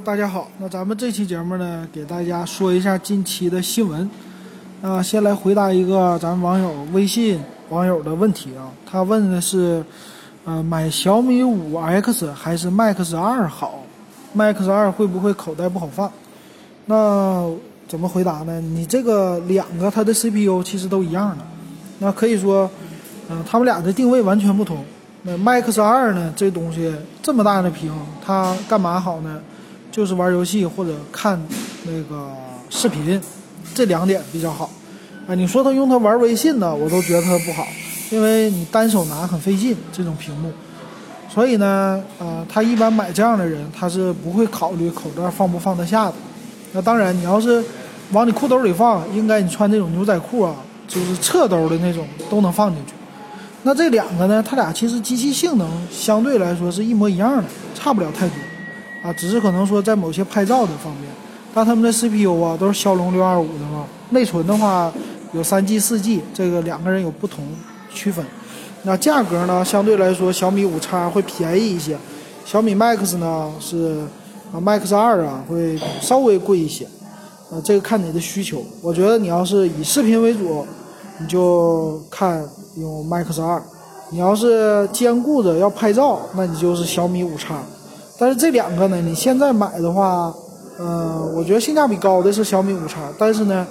大家好。那咱们这期节目呢，给大家说一下近期的新闻。啊，先来回答一个咱网友微信网友的问题啊。他问的是，呃，买小米五 X 还是 Max 二好？Max 二会不会口袋不好放？那怎么回答呢？你这个两个它的 CPU 其实都一样的，那可以说，嗯、他们俩的定位完全不同。那 Max 二呢，这东西这么大的屏，它干嘛好呢？就是玩游戏或者看那个视频，这两点比较好。啊，你说他用它玩微信呢，我都觉得它不好，因为你单手拿很费劲这种屏幕。所以呢，呃，他一般买这样的人，他是不会考虑口袋放不放得下的。那当然，你要是往你裤兜里放，应该你穿那种牛仔裤啊，就是侧兜的那种都能放进去。那这两个呢，它俩其实机器性能相对来说是一模一样的，差不了太多，啊，只是可能说在某些拍照的方面，但他们的 CPU 啊都是骁龙六二五的嘛，内存的话有三 G、四 G，这个两个人有不同区分。那价格呢，相对来说小米五叉会便宜一些，小米 Max 呢是啊 Max 二啊会稍微贵一些，呃，这个看你的需求。我觉得你要是以视频为主，你就看用 Max 二；你要是兼顾着要拍照，那你就是小米五叉。但是这两个呢，你现在买的话，呃，我觉得性价比高的是小米五叉，但是呢，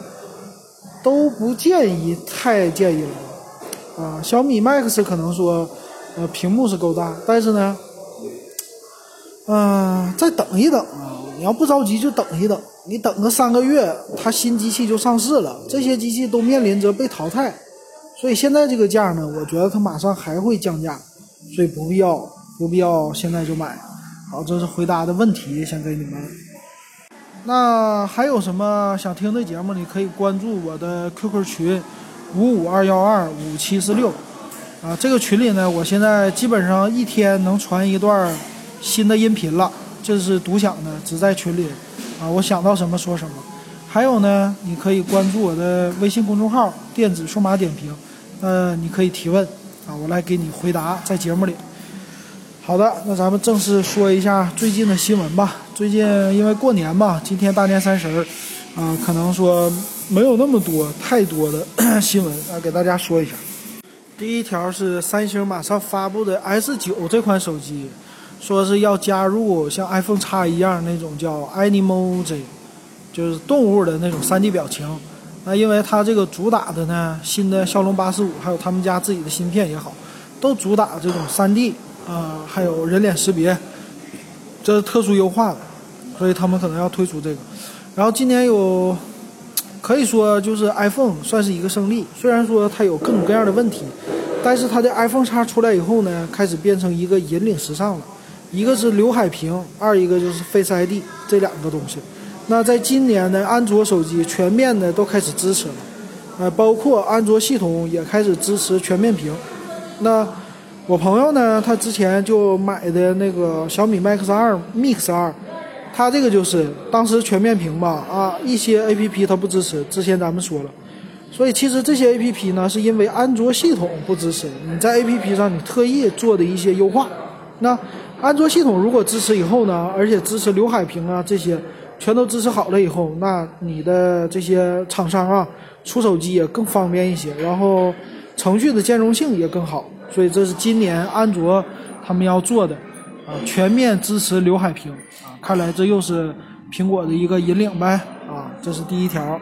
都不建议太建议了。啊，小米 Max 可能说，呃，屏幕是够大，但是呢，嗯、再等一等啊！你要不着急就等一等，你等个三个月，它新机器就上市了，这些机器都面临着被淘汰，所以现在这个价呢，我觉得它马上还会降价，所以不必要不必要现在就买。好，这是回答的问题，先给你们。那还有什么想听的节目，你可以关注我的 QQ 群五五二幺二五七四六啊。这个群里呢，我现在基本上一天能传一段新的音频了，这是独享的，只在群里啊。我想到什么说什么。还有呢，你可以关注我的微信公众号“电子数码点评”，呃，你可以提问啊，我来给你回答在节目里。好的，那咱们正式说一下最近的新闻吧。最近因为过年嘛，今天大年三十儿，啊、可能说没有那么多太多的 新闻啊，给大家说一下。第一条是三星马上发布的 S 九这款手机，说是要加入像 iPhone X 一样那种叫 Animoji，就是动物的那种 3D 表情。那因为它这个主打的呢，新的骁龙八四五，还有他们家自己的芯片也好，都主打这种 3D 啊、还有人脸识别，这是特殊优化的，所以他们可能要推出这个。然后今年有，可以说就是 iPhone 算是一个胜利，虽然说它有各种各样的问题，但是它的 iPhone X 出来以后呢，开始变成一个引领时尚了。一个是刘海屏，二一个就是 Face ID 这两个东西。那在今年呢，安卓手机全面的都开始支持了，呃，包括安卓系统也开始支持全面屏。那我朋友呢，他之前就买的那个小米 Max 二 Mix 二，他这个就是当时全面屏吧，啊，一些 A P P 它不支持，之前咱们说了，所以其实这些 A P P 呢，是因为安卓系统不支持，你在 A P P 上你特意做的一些优化。那安卓系统如果支持以后呢，而且支持刘海屏啊这些，全都支持好了以后，那你的这些厂商啊出手机也更方便一些，然后程序的兼容性也更好。所以这是今年安卓他们要做的，啊，全面支持刘海屏啊，看来这又是苹果的一个引领呗，啊，这是第一条。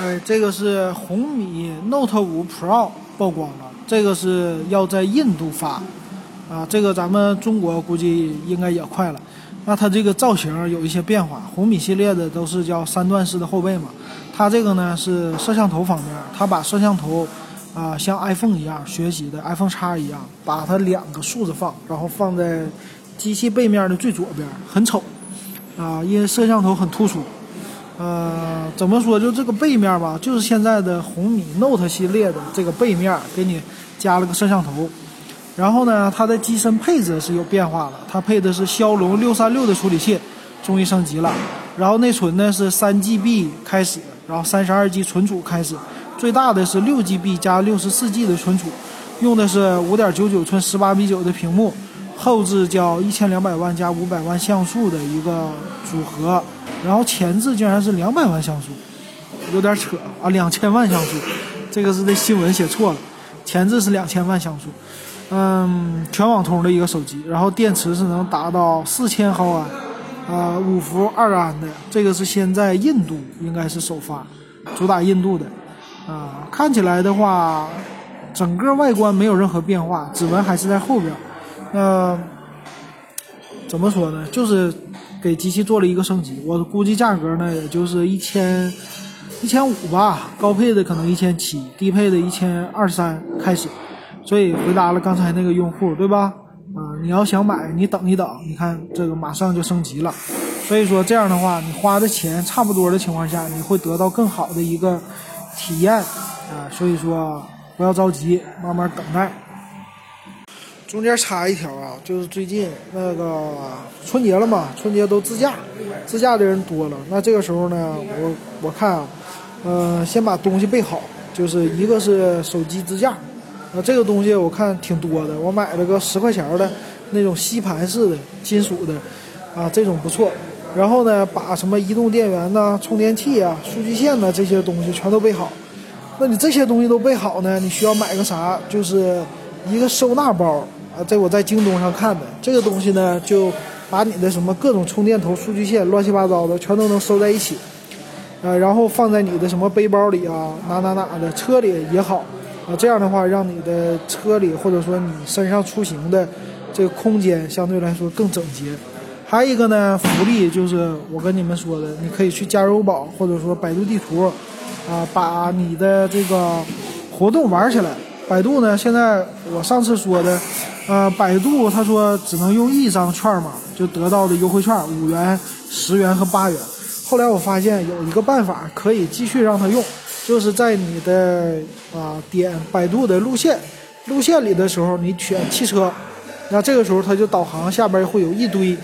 哎，这个是红米 Note 5 Pro 曝光了，这个是要在印度发，啊，这个咱们中国估计应该也快了。那它这个造型有一些变化，红米系列的都是叫三段式的后背嘛，它这个呢是摄像头方面，它把摄像头。啊，像 iPhone 一样学习的 iPhone X 一样，把它两个竖着放，然后放在机器背面的最左边，很丑啊，因为摄像头很突出。呃，怎么说？就这个背面吧，就是现在的红米 Note 系列的这个背面，给你加了个摄像头。然后呢，它的机身配置是有变化了，它配的是骁龙六三六的处理器，终于升级了。然后内存呢是三 GB 开始，然后三十二 G 存储开始。最大的是六 GB 加六十四 G 的存储，用的是五点九九寸十八比九的屏幕后置叫一千两百万加五百万像素的一个组合，然后前置竟然是两百万像素，有点扯啊，两千万像素，这个是这新闻写错了，前置是两千万像素，嗯，全网通的一个手机，然后电池是能达到四千毫安，呃，五伏二安的，这个是先在印度应该是首发，主打印度的，啊，看起来的话。整个外观没有任何变化，指纹还是在后边。那怎么说呢？就是给机器做了一个升级。我估计价格呢，也就是一千一千五吧，高配的可能一千七，低配的一千二三开始。所以回答了刚才那个用户，对吧？啊，你要想买，你等一等，你看这个马上就升级了。所以说这样的话，你花的钱差不多的情况下，你会得到更好的一个体验啊。所以说。不要着急，慢慢等待。中间插一条啊，就是最近那个春节了嘛，春节都自驾，自驾的人多了。那这个时候呢，我我看啊，呃，先把东西备好，就是一个是手机支架，啊，这个东西我看挺多的，我买了个十块钱的那种吸盘式的金属的，啊，这种不错。然后呢，把什么移动电源呐、充电器啊、数据线呐这些东西全都备好。那你这些东西都备好呢？你需要买个啥？就是一个收纳包啊，这我在京东上看的。这个东西呢，就把你的什么各种充电头、数据线、乱七八糟的全都能收在一起，呃，然后放在你的什么背包里啊，哪哪哪的车里也好啊。这样的话，让你的车里或者说你身上出行的这个空间相对来说更整洁。还有一个呢，福利就是我跟你们说的，你可以去加油宝或者说百度地图。啊，把你的这个活动玩起来。百度呢，现在我上次说的，呃，百度他说只能用一张券码就得到的优惠券，五元、十元和八元。后来我发现有一个办法可以继续让他用，就是在你的啊点百度的路线路线里的时候，你选汽车，那这个时候它就导航下边会有一堆，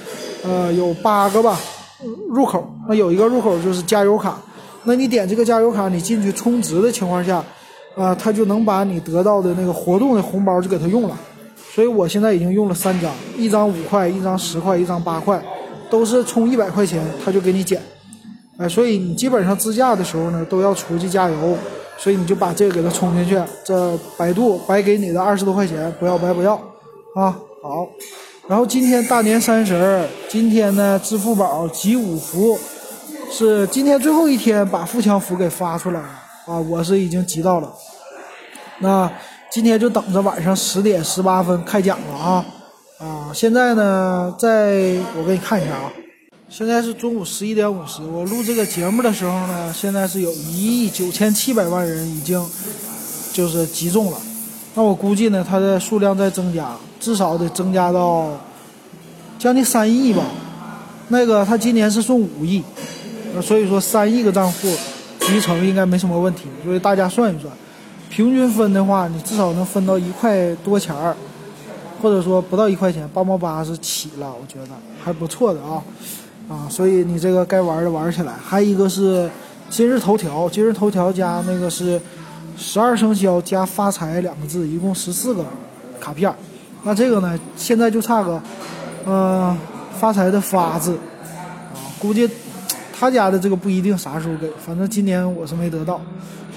呃，有八个吧入口，那有一个入口就是加油卡。那你点这个加油卡，你进去充值的情况下，啊，他就能把你得到的那个活动的红包就给他用了。所以我现在已经用了三张，一张五块，一张十块，一张八块，都是充一百块钱他就给你减。哎，所以你基本上自驾的时候呢，都要出去加油，所以你就把这个给他充进去，这百度白给你的二十多块钱不要白不要啊。好，然后今天大年三十儿，今天呢，支付宝集五福。是今天最后一天把富强福给发出来了啊！我是已经集到了，那今天就等着晚上十点十八分开奖了啊！啊，现在呢，在我给你看一下啊，现在是中午十一点五十，我录这个节目的时候呢，现在是有一亿九千七百万人已经就是集中了，那我估计呢，它的数量在增加，至少得增加到将近三亿吧。那个他今年是送五亿。所以说三亿个账户集成应该没什么问题，所以大家算一算，平均分的话，你至少能分到一块多钱儿，或者说不到一块钱，八毛八是起了，我觉得还不错的啊啊！所以你这个该玩的玩起来。还有一个是今日头条，今日头条加那个是十二生肖加发财两个字，一共十四个卡片。那这个呢，现在就差个嗯发财的发字啊，估计。他家的这个不一定啥时候给，反正今年我是没得到，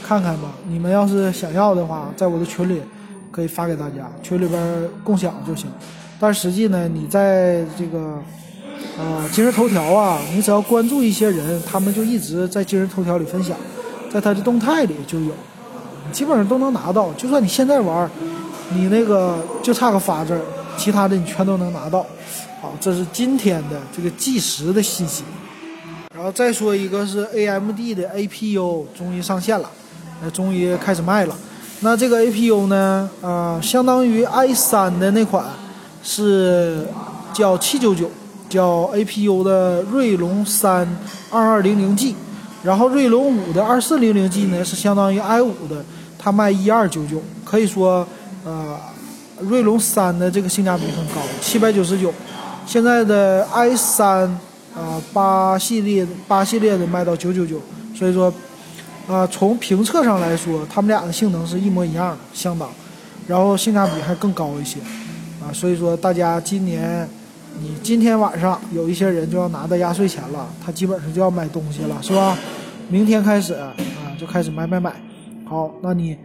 看看吧。你们要是想要的话，在我的群里可以发给大家，群里边共享就行。但实际呢，你在这个啊今日头条啊，你只要关注一些人，他们就一直在今日头条里分享，在他的动态里就有，基本上都能拿到。就算你现在玩，你那个就差个发字儿，其他的你全都能拿到。好，这是今天的这个计时的信息。然后再说一个是 AMD 的 APU 终于上线了，呃，终于开始卖了。那这个 APU 呢，呃，相当于 i3 的那款是叫799，叫 APU 的锐龙3 2200G，然后锐龙5的 2400G 呢是相当于 i5 的，它卖1299，可以说，呃，锐龙3的这个性价比很高，799，现在的 i3。啊，八系列八系列的卖到九九九，所以说，啊，从评测上来说，他们俩的性能是一模一样的，相当，然后性价比还更高一些。啊，所以说大家今年，你今天晚上有一些人就要拿到压岁钱了，他基本上就要买东西了，是吧？明天开始啊，就开始买买买。好，那你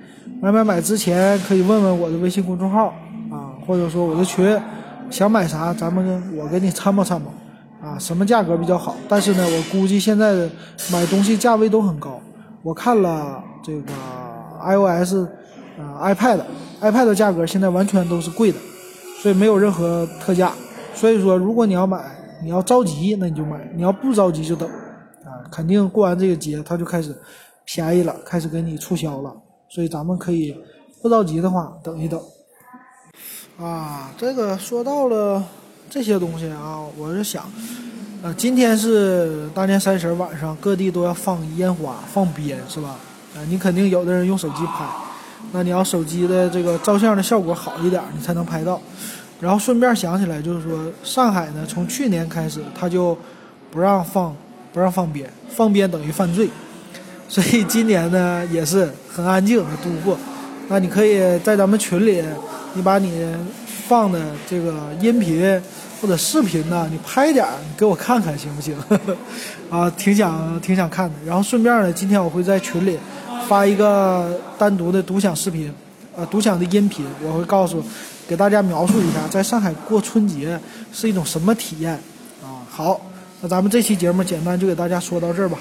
买买买之前可以问问我的微信公众号啊，或者说我的群，想买啥，咱们我给你参谋参谋啊，什么价格比较好？但是呢，我估计现在的买东西价位都很高。我看了这个 iOS，啊 iPad，iPad 的价格现在完全都是贵的，所以没有任何特价。所以说，如果你要买，你要着急，那你就买；你要不着急就等啊，肯定过完这个节它就开始。便宜了，开始给你促销了，所以咱们可以不着急的话等一等。啊，这个说到了这些东西啊，我是想，呃，今天是大年三十晚上，各地都要放烟花、放鞭，是吧？啊，你肯定有的人用手机拍，那你要手机的这个照相的效果好一点，你才能拍到。然后顺便想起来，就是说上海呢，从去年开始他就不让放，不让放鞭，放鞭等于犯罪。所以今年呢也是很安静的度过，那你可以在咱们群里，你把你放的这个音频或者视频呢，你拍点儿给我看看行不行？啊，挺想挺想看的。然后顺便呢，今天我会在群里发一个单独的独享视频，呃，独享的音频，我会告诉给大家描述一下在上海过春节是一种什么体验啊。好，那咱们这期节目简单就给大家说到这儿吧。